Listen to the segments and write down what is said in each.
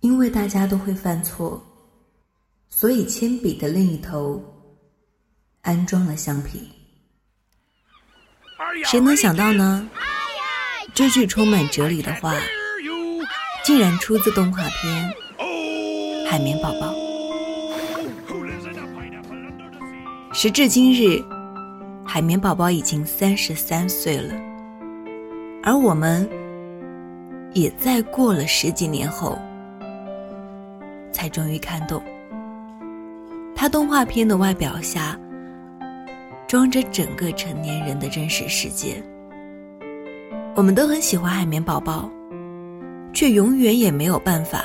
因为大家都会犯错，所以铅笔的另一头安装了橡皮。谁能想到呢？这句充满哲理的话，竟然出自动画片《海绵宝宝》。时至今日，海绵宝宝已经三十三岁了，而我们也在过了十几年后，才终于看懂，他动画片的外表下，装着整个成年人的真实世界。我们都很喜欢海绵宝宝，却永远也没有办法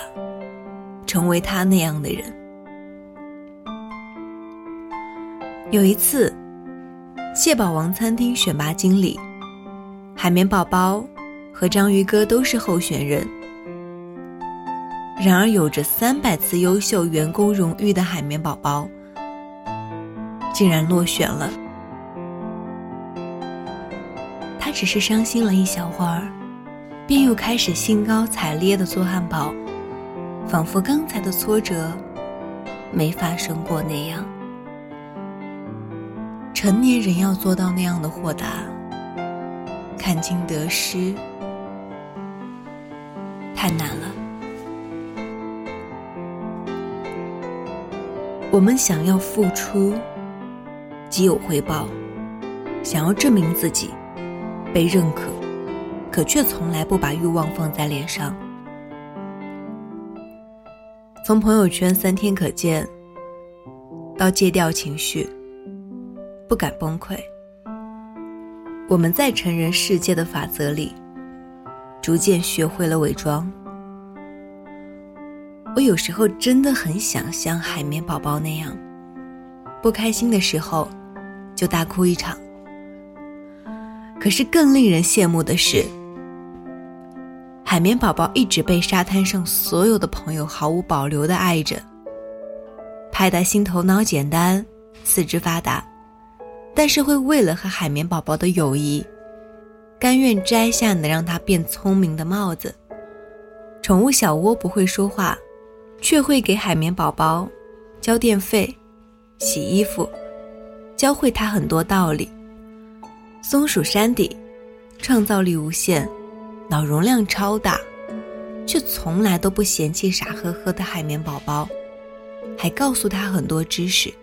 成为他那样的人。有一次，蟹堡王餐厅选拔经理，海绵宝宝和章鱼哥都是候选人。然而，有着三百次优秀员工荣誉的海绵宝宝，竟然落选了。他只是伤心了一小会儿，便又开始兴高采烈地做汉堡，仿佛刚才的挫折没发生过那样。成年人要做到那样的豁达，看清得失，太难了。我们想要付出，即有回报；想要证明自己，被认可，可却从来不把欲望放在脸上。从朋友圈三天可见，到戒掉情绪。不敢崩溃。我们在成人世界的法则里，逐渐学会了伪装。我有时候真的很想像海绵宝宝那样，不开心的时候就大哭一场。可是更令人羡慕的是，海绵宝宝一直被沙滩上所有的朋友毫无保留的爱着，派大星头脑简单，四肢发达。但是会为了和海绵宝宝的友谊，甘愿摘下能让他变聪明的帽子。宠物小窝不会说话，却会给海绵宝宝交电费、洗衣服，教会他很多道理。松鼠山迪，创造力无限，脑容量超大，却从来都不嫌弃傻呵呵的海绵宝宝，还告诉他很多知识。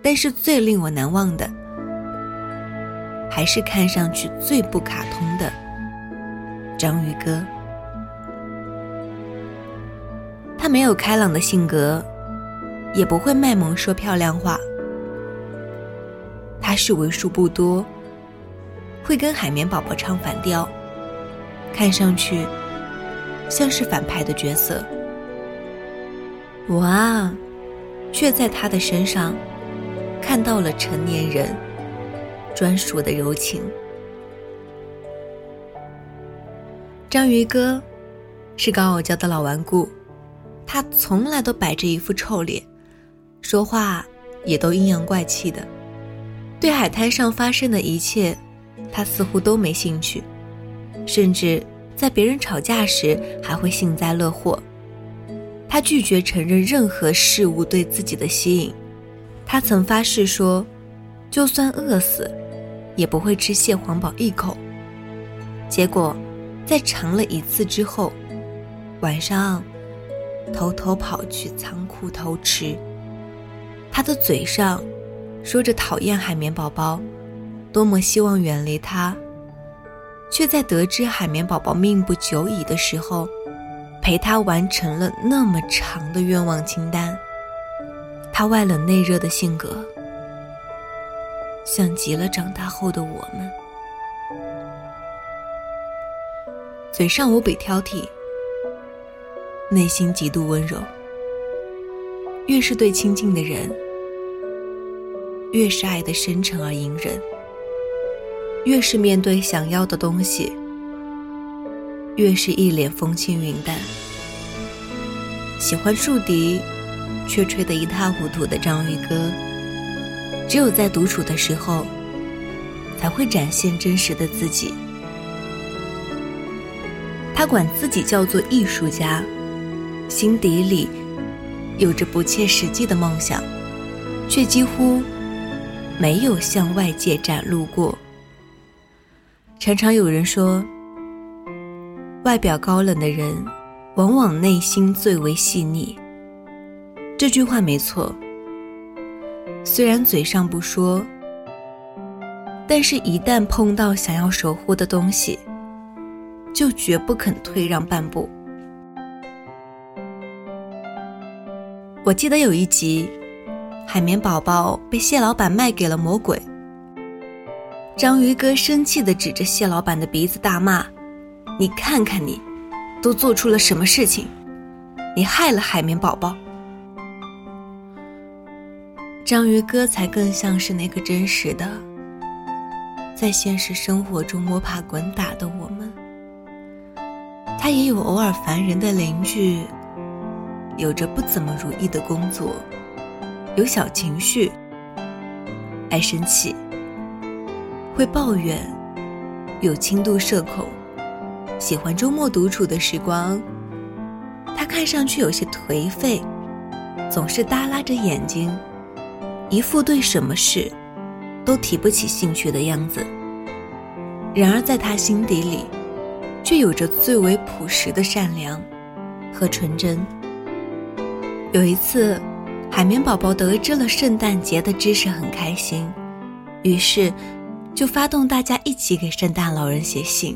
但是最令我难忘的，还是看上去最不卡通的章鱼哥。没有开朗的性格，也不会卖萌说漂亮话。他是为数不多会跟海绵宝宝唱反调，看上去像是反派的角色。我啊，却在他的身上。看到了成年人专属的柔情。章鱼哥是高傲娇的老顽固，他从来都摆着一副臭脸，说话也都阴阳怪气的。对海滩上发生的一切，他似乎都没兴趣，甚至在别人吵架时还会幸灾乐祸。他拒绝承认任何事物对自己的吸引。他曾发誓说，就算饿死，也不会吃蟹黄堡一口。结果，在尝了一次之后，晚上偷偷跑去仓库偷吃。他的嘴上说着讨厌海绵宝宝，多么希望远离他，却在得知海绵宝宝命不久矣的时候，陪他完成了那么长的愿望清单。他外冷内热的性格，像极了长大后的我们。嘴上无比挑剔，内心极度温柔。越是对亲近的人，越是爱的深沉而隐忍；越是面对想要的东西，越是一脸风轻云淡。喜欢树敌。却吹得一塌糊涂的章鱼哥，只有在独处的时候，才会展现真实的自己。他管自己叫做艺术家，心底里有着不切实际的梦想，却几乎没有向外界展露过。常常有人说，外表高冷的人，往往内心最为细腻。这句话没错，虽然嘴上不说，但是一旦碰到想要守护的东西，就绝不肯退让半步。我记得有一集，海绵宝宝被蟹老板卖给了魔鬼。章鱼哥生气地指着蟹老板的鼻子大骂：“你看看你，都做出了什么事情？你害了海绵宝宝！”章鱼哥才更像是那个真实的，在现实生活中摸爬滚打的我们。他也有偶尔烦人的邻居。有着不怎么如意的工作，有小情绪，爱生气，会抱怨，有轻度社恐，喜欢周末独处的时光。他看上去有些颓废，总是耷拉着眼睛，一副对什么事都提不起兴趣的样子。然而在他心底里，却有着最为朴实的善良和纯真。有一次，海绵宝宝得知了圣诞节的知识，很开心，于是就发动大家一起给圣诞老人写信。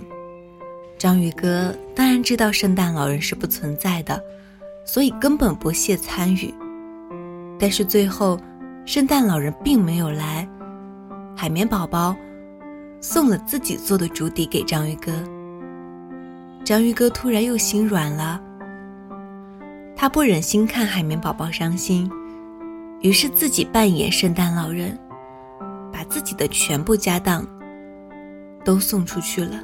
章鱼哥当然知道圣诞老人是不存在的，所以根本不屑参与。但是最后，圣诞老人并没有来，海绵宝宝送了自己做的竹笛给章鱼哥。章鱼哥突然又心软了。他不忍心看海绵宝宝伤心，于是自己扮演圣诞老人，把自己的全部家当都送出去了。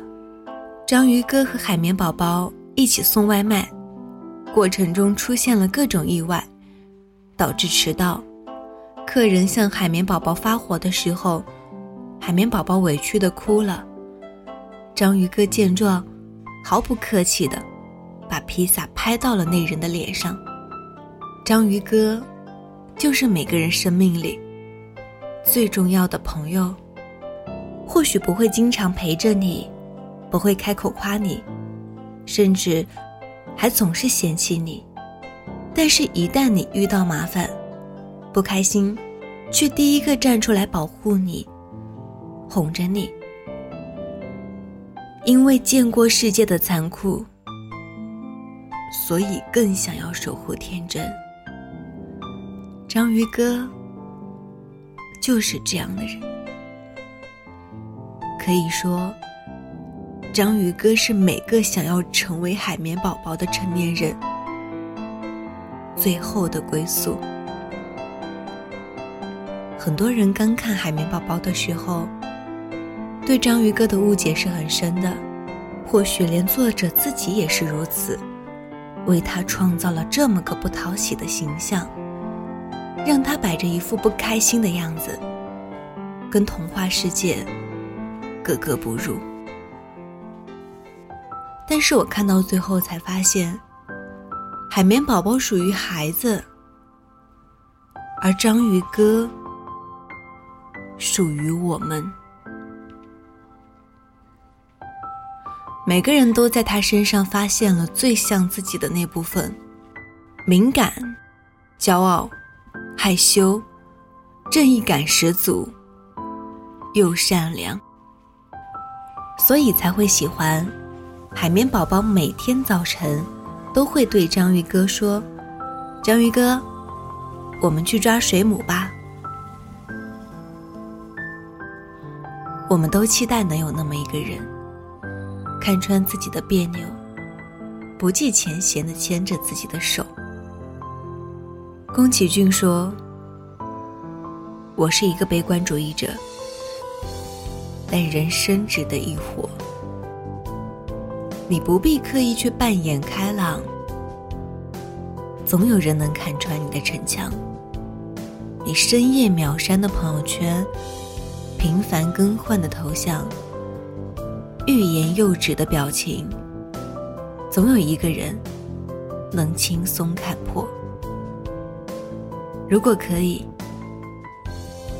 章鱼哥和海绵宝宝一起送外卖，过程中出现了各种意外，导致迟到。客人向海绵宝宝发火的时候，海绵宝宝委屈的哭了。章鱼哥见状，毫不客气的。把披萨拍到了那人的脸上。章鱼哥，就是每个人生命里最重要的朋友。或许不会经常陪着你，不会开口夸你，甚至还总是嫌弃你。但是，一旦你遇到麻烦、不开心，却第一个站出来保护你，哄着你。因为见过世界的残酷。所以更想要守护天真。章鱼哥就是这样的人，可以说，章鱼哥是每个想要成为海绵宝宝的成年人最后的归宿。很多人刚看海绵宝宝的时候，对章鱼哥的误解是很深的，或许连作者自己也是如此。为他创造了这么个不讨喜的形象，让他摆着一副不开心的样子，跟童话世界格格不入。但是我看到最后才发现，海绵宝宝属于孩子，而章鱼哥属于我们。每个人都在他身上发现了最像自己的那部分：敏感、骄傲、害羞、正义感十足，又善良。所以才会喜欢海绵宝宝。每天早晨都会对章鱼哥说：“章鱼哥，我们去抓水母吧。”我们都期待能有那么一个人。看穿自己的别扭，不计前嫌的牵着自己的手。宫崎骏说：“我是一个悲观主义者，但人生值得一活。你不必刻意去扮演开朗，总有人能看穿你的逞强。你深夜秒删的朋友圈，频繁更换的头像。”欲言又止的表情，总有一个人能轻松看破。如果可以，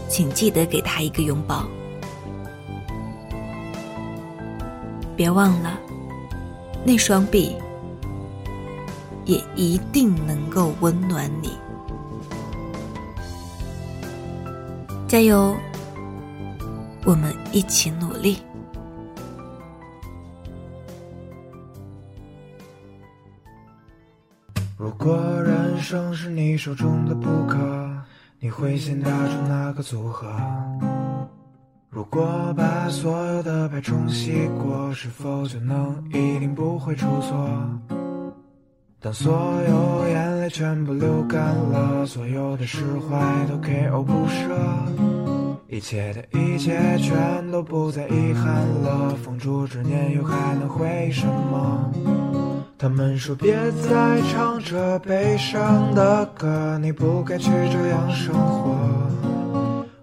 请记得给他一个拥抱。别忘了，那双臂也一定能够温暖你。加油，我们一起努力。如果人生是你手中的扑克，你会先打出哪个组合？如果把所有的牌重洗过，是否就能一定不会出错？当所有眼泪全部流干了，所有的释怀都 KO 不舍，一切的一切全都不再遗憾了，风烛之年又还能回忆什么？他们说别再唱着悲伤的歌，你不该去这样生活。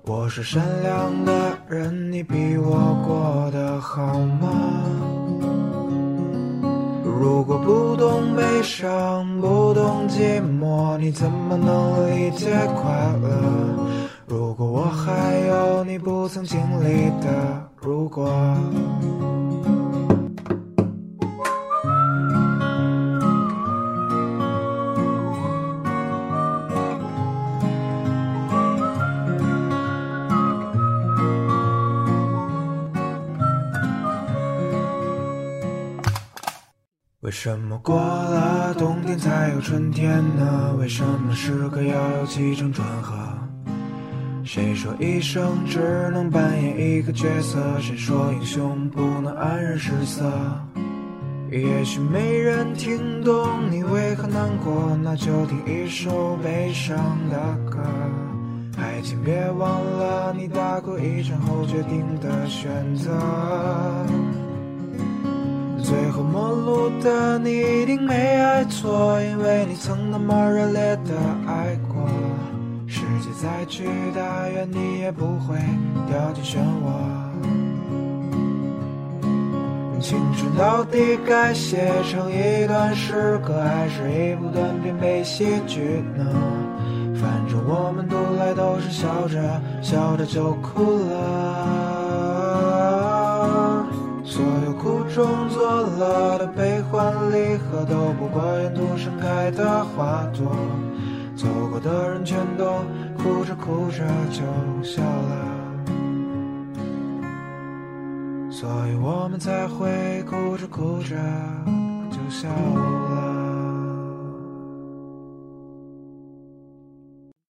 我是善良的人，你比我过得好吗？如果不懂悲伤，不懂寂寞，你怎么能理解快乐？如果我还有你不曾经历的如果。为什么过了冬天才有春天呢？为什么诗歌要有起承转合？谁说一生只能扮演一个角色？谁说英雄不能黯然失色？也许没人听懂你为何难过，那就听一首悲伤的歌。还请，别忘了你打过一场后决定的选择。最后陌路的你一定没爱错，因为你曾那么热烈的爱过。世界再巨大，愿你也不会掉进漩涡。青春到底该写成一段诗歌，还是一部短篇悲喜剧呢？反正我们读来都是笑着笑着就哭了。中作乐的悲欢离合，都不过沿途盛开的花朵。走过的人全都哭着哭着就笑了，所以我们才会哭着哭着就笑了。